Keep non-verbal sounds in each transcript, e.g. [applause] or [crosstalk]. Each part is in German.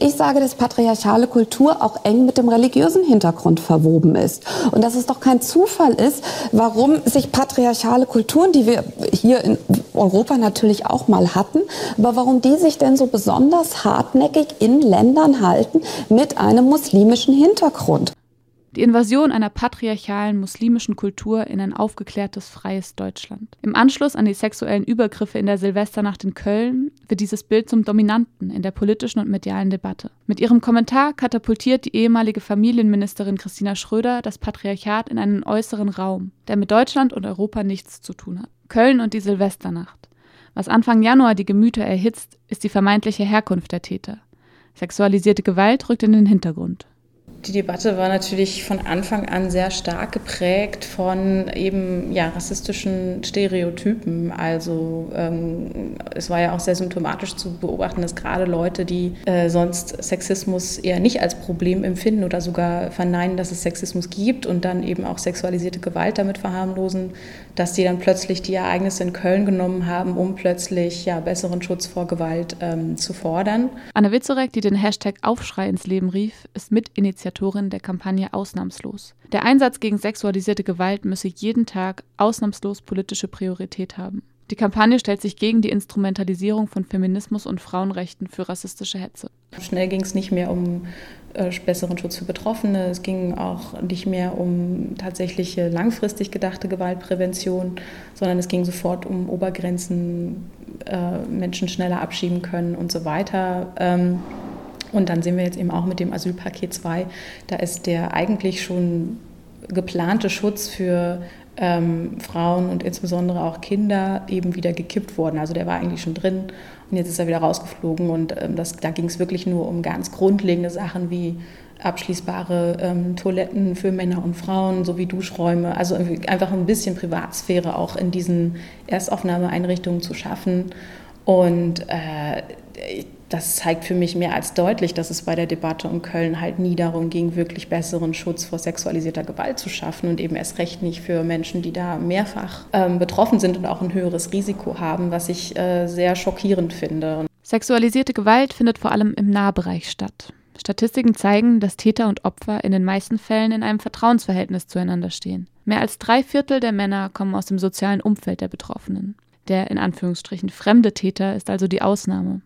Ich sage, dass patriarchale Kultur auch eng mit dem religiösen Hintergrund verwoben ist. Und dass es doch kein Zufall ist, warum sich patriarchale Kulturen, die wir hier in Europa natürlich auch mal hatten, aber warum die sich denn so besonders hartnäckig in Ländern halten mit einem muslimischen Hintergrund. Die Invasion einer patriarchalen muslimischen Kultur in ein aufgeklärtes, freies Deutschland. Im Anschluss an die sexuellen Übergriffe in der Silvesternacht in Köln wird dieses Bild zum Dominanten in der politischen und medialen Debatte. Mit ihrem Kommentar katapultiert die ehemalige Familienministerin Christina Schröder das Patriarchat in einen äußeren Raum, der mit Deutschland und Europa nichts zu tun hat. Köln und die Silvesternacht. Was Anfang Januar die Gemüter erhitzt, ist die vermeintliche Herkunft der Täter. Sexualisierte Gewalt rückt in den Hintergrund. Die Debatte war natürlich von Anfang an sehr stark geprägt von eben ja, rassistischen Stereotypen. Also ähm, es war ja auch sehr symptomatisch zu beobachten, dass gerade Leute, die äh, sonst Sexismus eher nicht als Problem empfinden oder sogar verneinen, dass es Sexismus gibt und dann eben auch sexualisierte Gewalt damit verharmlosen, dass die dann plötzlich die Ereignisse in Köln genommen haben, um plötzlich ja, besseren Schutz vor Gewalt ähm, zu fordern. Anne Witzorek, die den Hashtag Aufschrei ins Leben rief, ist Mitinitiatorin der Kampagne Ausnahmslos. Der Einsatz gegen sexualisierte Gewalt müsse jeden Tag ausnahmslos politische Priorität haben. Die Kampagne stellt sich gegen die Instrumentalisierung von Feminismus und Frauenrechten für rassistische Hetze. Schnell ging es nicht mehr um äh, besseren Schutz für Betroffene. Es ging auch nicht mehr um tatsächliche langfristig gedachte Gewaltprävention, sondern es ging sofort um Obergrenzen, äh, Menschen schneller abschieben können und so weiter. Ähm, und dann sehen wir jetzt eben auch mit dem Asylpaket 2, da ist der eigentlich schon geplante Schutz für ähm, Frauen und insbesondere auch Kinder eben wieder gekippt worden. Also der war eigentlich schon drin und jetzt ist er wieder rausgeflogen. Und ähm, das, da ging es wirklich nur um ganz grundlegende Sachen wie abschließbare ähm, Toiletten für Männer und Frauen sowie Duschräume. Also einfach ein bisschen Privatsphäre auch in diesen Erstaufnahmeeinrichtungen zu schaffen. Und äh, das zeigt für mich mehr als deutlich, dass es bei der Debatte um Köln halt nie darum ging, wirklich besseren Schutz vor sexualisierter Gewalt zu schaffen und eben erst recht nicht für Menschen, die da mehrfach ähm, betroffen sind und auch ein höheres Risiko haben, was ich äh, sehr schockierend finde. Sexualisierte Gewalt findet vor allem im Nahbereich statt. Statistiken zeigen, dass Täter und Opfer in den meisten Fällen in einem Vertrauensverhältnis zueinander stehen. Mehr als drei Viertel der Männer kommen aus dem sozialen Umfeld der Betroffenen. Der in Anführungsstrichen fremde Täter ist also die Ausnahme.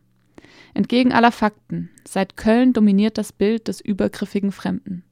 Entgegen aller Fakten, seit Köln dominiert das Bild des übergriffigen Fremden.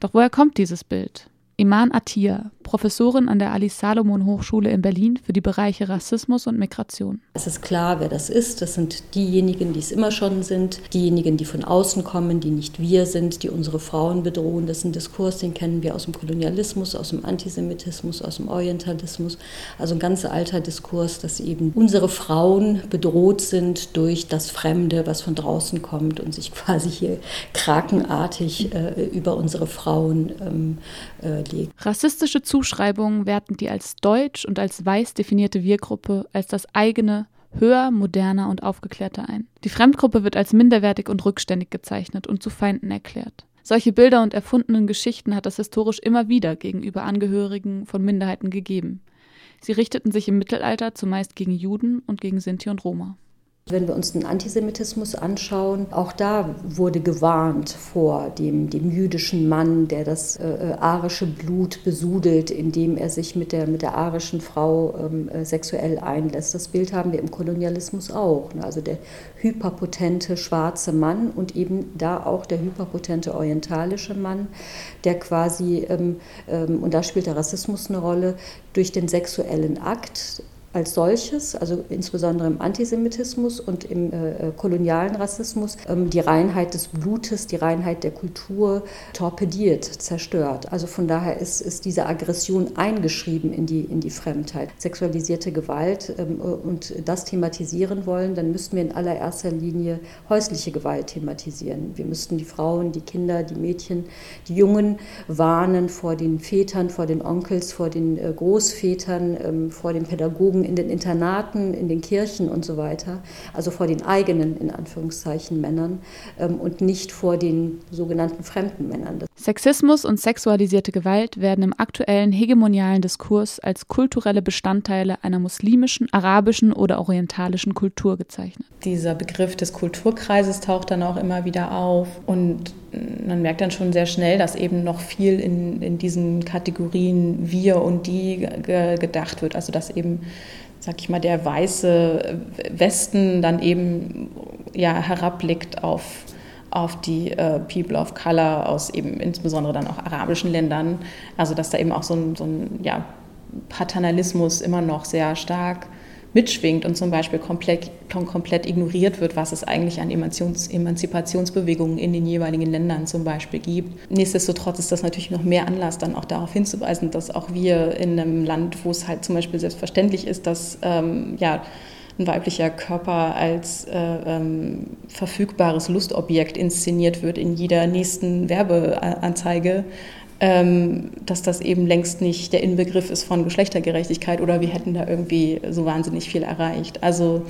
Doch woher kommt dieses Bild? Iman Attia, Professorin an der Ali-Salomon-Hochschule in Berlin für die Bereiche Rassismus und Migration. Es ist klar, wer das ist. Das sind diejenigen, die es immer schon sind, diejenigen, die von außen kommen, die nicht wir sind, die unsere Frauen bedrohen. Das ist ein Diskurs, den kennen wir aus dem Kolonialismus, aus dem Antisemitismus, aus dem Orientalismus. Also ein ganz alter Diskurs, dass eben unsere Frauen bedroht sind durch das Fremde, was von draußen kommt und sich [laughs] quasi hier krakenartig äh, über unsere Frauen ähm, äh, legt. Rassistische Zuschreibungen werten die als deutsch und als weiß definierte Wir-Gruppe als das eigene höher, moderner und aufgeklärter ein. Die Fremdgruppe wird als minderwertig und rückständig gezeichnet und zu Feinden erklärt. Solche Bilder und erfundenen Geschichten hat es historisch immer wieder gegenüber Angehörigen von Minderheiten gegeben. Sie richteten sich im Mittelalter zumeist gegen Juden und gegen Sinti und Roma. Wenn wir uns den Antisemitismus anschauen, auch da wurde gewarnt vor dem, dem jüdischen Mann, der das äh, arische Blut besudelt, indem er sich mit der, mit der arischen Frau ähm, äh, sexuell einlässt. Das Bild haben wir im Kolonialismus auch. Ne? Also der hyperpotente schwarze Mann und eben da auch der hyperpotente orientalische Mann, der quasi, ähm, ähm, und da spielt der Rassismus eine Rolle, durch den sexuellen Akt als solches, also insbesondere im Antisemitismus und im äh, kolonialen Rassismus, ähm, die Reinheit des Blutes, die Reinheit der Kultur torpediert, zerstört. Also von daher ist, ist diese Aggression eingeschrieben in die, in die Fremdheit. Sexualisierte Gewalt ähm, und das thematisieren wollen, dann müssten wir in allererster Linie häusliche Gewalt thematisieren. Wir müssten die Frauen, die Kinder, die Mädchen, die Jungen warnen vor den Vätern, vor den Onkels, vor den äh, Großvätern, ähm, vor den Pädagogen in den Internaten, in den Kirchen und so weiter, also vor den eigenen, in Anführungszeichen, Männern ähm, und nicht vor den sogenannten fremden Männern. Sexismus und sexualisierte Gewalt werden im aktuellen hegemonialen Diskurs als kulturelle Bestandteile einer muslimischen, arabischen oder orientalischen Kultur gezeichnet. Dieser Begriff des Kulturkreises taucht dann auch immer wieder auf und man merkt dann schon sehr schnell, dass eben noch viel in, in diesen Kategorien wir und die ge gedacht wird. Also dass eben, sag ich mal, der weiße Westen dann eben ja herabblickt auf auf die äh, People of Color aus eben insbesondere dann auch arabischen Ländern. Also dass da eben auch so ein, so ein ja, Paternalismus immer noch sehr stark mitschwingt und zum Beispiel komplett, komplett ignoriert wird, was es eigentlich an Emanzipations Emanzipationsbewegungen in den jeweiligen Ländern zum Beispiel gibt. Nichtsdestotrotz ist das natürlich noch mehr Anlass, dann auch darauf hinzuweisen, dass auch wir in einem Land, wo es halt zum Beispiel selbstverständlich ist, dass ähm, ja, ein weiblicher Körper als äh, ähm, verfügbares Lustobjekt inszeniert wird in jeder nächsten Werbeanzeige, dass das eben längst nicht der Inbegriff ist von Geschlechtergerechtigkeit oder wir hätten da irgendwie so wahnsinnig viel erreicht. Also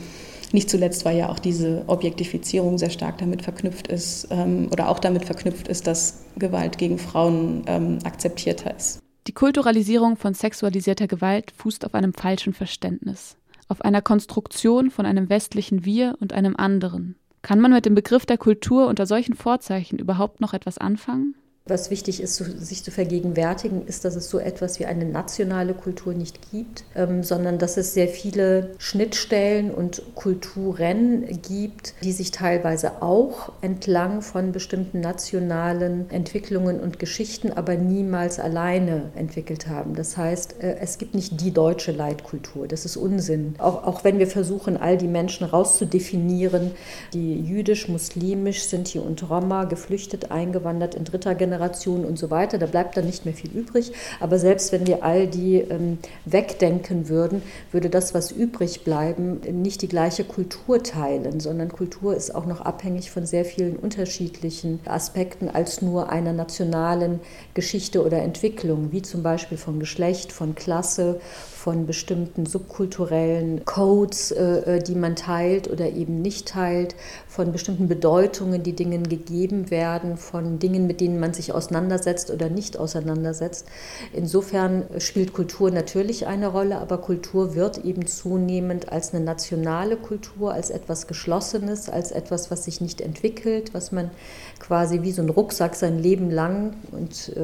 nicht zuletzt, weil ja auch diese Objektifizierung sehr stark damit verknüpft ist ähm, oder auch damit verknüpft ist, dass Gewalt gegen Frauen ähm, akzeptierter ist. Die Kulturalisierung von sexualisierter Gewalt fußt auf einem falschen Verständnis auf einer Konstruktion von einem westlichen Wir und einem anderen. Kann man mit dem Begriff der Kultur unter solchen Vorzeichen überhaupt noch etwas anfangen? Was wichtig ist, sich zu vergegenwärtigen, ist, dass es so etwas wie eine nationale Kultur nicht gibt, ähm, sondern dass es sehr viele Schnittstellen und Kulturen gibt, die sich teilweise auch entlang von bestimmten nationalen Entwicklungen und Geschichten, aber niemals alleine entwickelt haben. Das heißt, äh, es gibt nicht die deutsche Leitkultur. Das ist Unsinn. Auch, auch wenn wir versuchen, all die Menschen rauszudefinieren, die jüdisch, muslimisch, Sinti und Roma, geflüchtet, eingewandert in dritter Generation, Generation und so weiter. Da bleibt dann nicht mehr viel übrig. Aber selbst wenn wir all die ähm, wegdenken würden, würde das, was übrig bleiben, nicht die gleiche Kultur teilen, sondern Kultur ist auch noch abhängig von sehr vielen unterschiedlichen Aspekten als nur einer nationalen Geschichte oder Entwicklung, wie zum Beispiel von Geschlecht, von Klasse, von bestimmten subkulturellen Codes, äh, äh, die man teilt oder eben nicht teilt, von bestimmten Bedeutungen, die Dingen gegeben werden, von Dingen, mit denen man sich auseinandersetzt oder nicht auseinandersetzt. Insofern spielt Kultur natürlich eine Rolle, aber Kultur wird eben zunehmend als eine nationale Kultur, als etwas Geschlossenes, als etwas, was sich nicht entwickelt, was man quasi wie so ein Rucksack sein Leben lang und äh,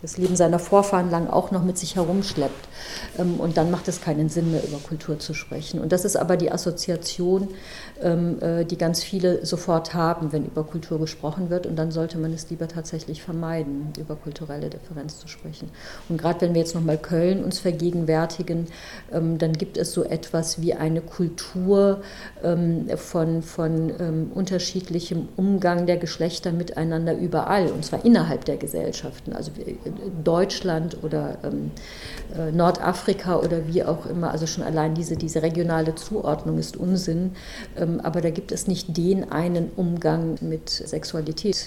das Leben seiner Vorfahren lang auch noch mit sich herumschleppt. Ähm, und dann macht es keinen Sinn mehr, über Kultur zu sprechen. Und das ist aber die Assoziation, ähm, äh, die ganz viele sofort haben, wenn über Kultur gesprochen wird. Und dann sollte man es lieber tatsächlich vermeiden, über kulturelle Differenz zu sprechen. Und gerade wenn wir jetzt nochmal Köln uns vergegenwärtigen, ähm, dann gibt es so etwas wie eine Kultur ähm, von, von unterschiedlichem Umgang der Geschlechter miteinander überall, und zwar innerhalb der Gesellschaften. Also Deutschland oder äh, Oder wie auch immer. Also schon allein diese, diese regionale Zuordnung ist Unsinn. Ähm, aber da gibt es nicht den einen Umgang mit Sexualität.